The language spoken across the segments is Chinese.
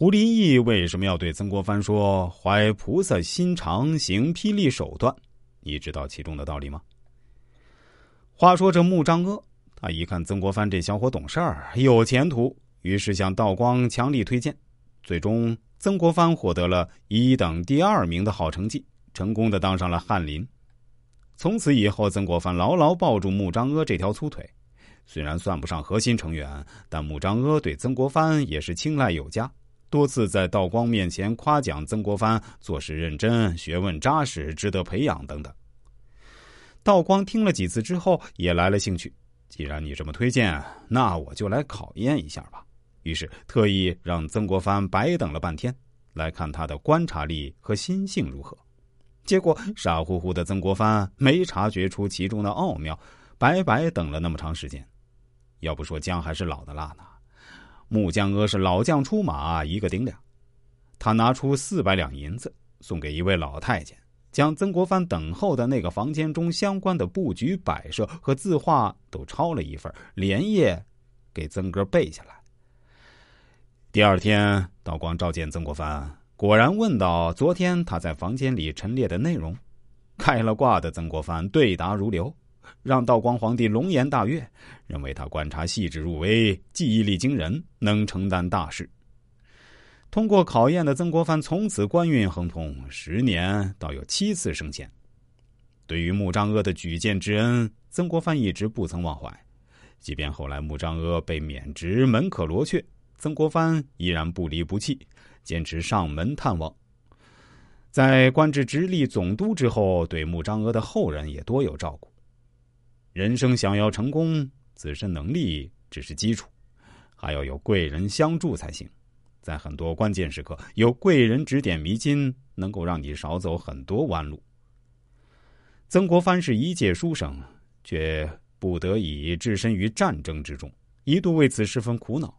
胡林翼为什么要对曾国藩说“怀菩萨心肠，行霹雳手段”？你知道其中的道理吗？话说这穆彰阿，他一看曾国藩这小伙懂事儿，有前途，于是向道光强力推荐，最终曾国藩获得了一等第二名的好成绩，成功的当上了翰林。从此以后，曾国藩牢牢抱住穆彰阿这条粗腿。虽然算不上核心成员，但穆彰阿对曾国藩也是青睐有加，多次在道光面前夸奖曾国藩做事认真、学问扎实、值得培养等等。道光听了几次之后，也来了兴趣。既然你这么推荐，那我就来考验一下吧。于是特意让曾国藩白等了半天，来看他的观察力和心性如何。结果傻乎乎的曾国藩没察觉出其中的奥妙，白白等了那么长时间。要不说姜还是老的辣呢，穆姜阿是老将出马，一个顶俩。他拿出四百两银子送给一位老太监，将曾国藩等候的那个房间中相关的布局摆设和字画都抄了一份，连夜给曾哥背下来。第二天，道光召见曾国藩，果然问到昨天他在房间里陈列的内容，开了挂的曾国藩对答如流。让道光皇帝龙颜大悦，认为他观察细致入微，记忆力惊人，能承担大事。通过考验的曾国藩从此官运亨通，十年倒有七次升迁。对于穆彰阿的举荐之恩，曾国藩一直不曾忘怀。即便后来穆彰阿被免职，门可罗雀，曾国藩依然不离不弃，坚持上门探望。在官至直隶总督之后，对穆彰阿的后人也多有照顾。人生想要成功，自身能力只是基础，还要有贵人相助才行。在很多关键时刻，有贵人指点迷津，能够让你少走很多弯路。曾国藩是一介书生，却不得已置身于战争之中，一度为此十分苦恼。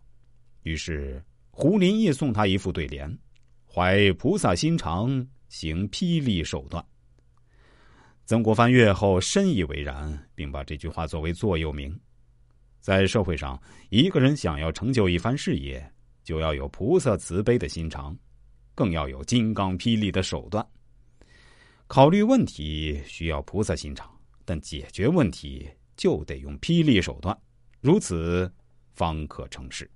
于是胡林翼送他一副对联：“怀菩萨心肠，行霹雳手段。”曾国藩阅后深以为然，并把这句话作为座右铭。在社会上，一个人想要成就一番事业，就要有菩萨慈悲的心肠，更要有金刚霹雳的手段。考虑问题需要菩萨心肠，但解决问题就得用霹雳手段，如此方可成事。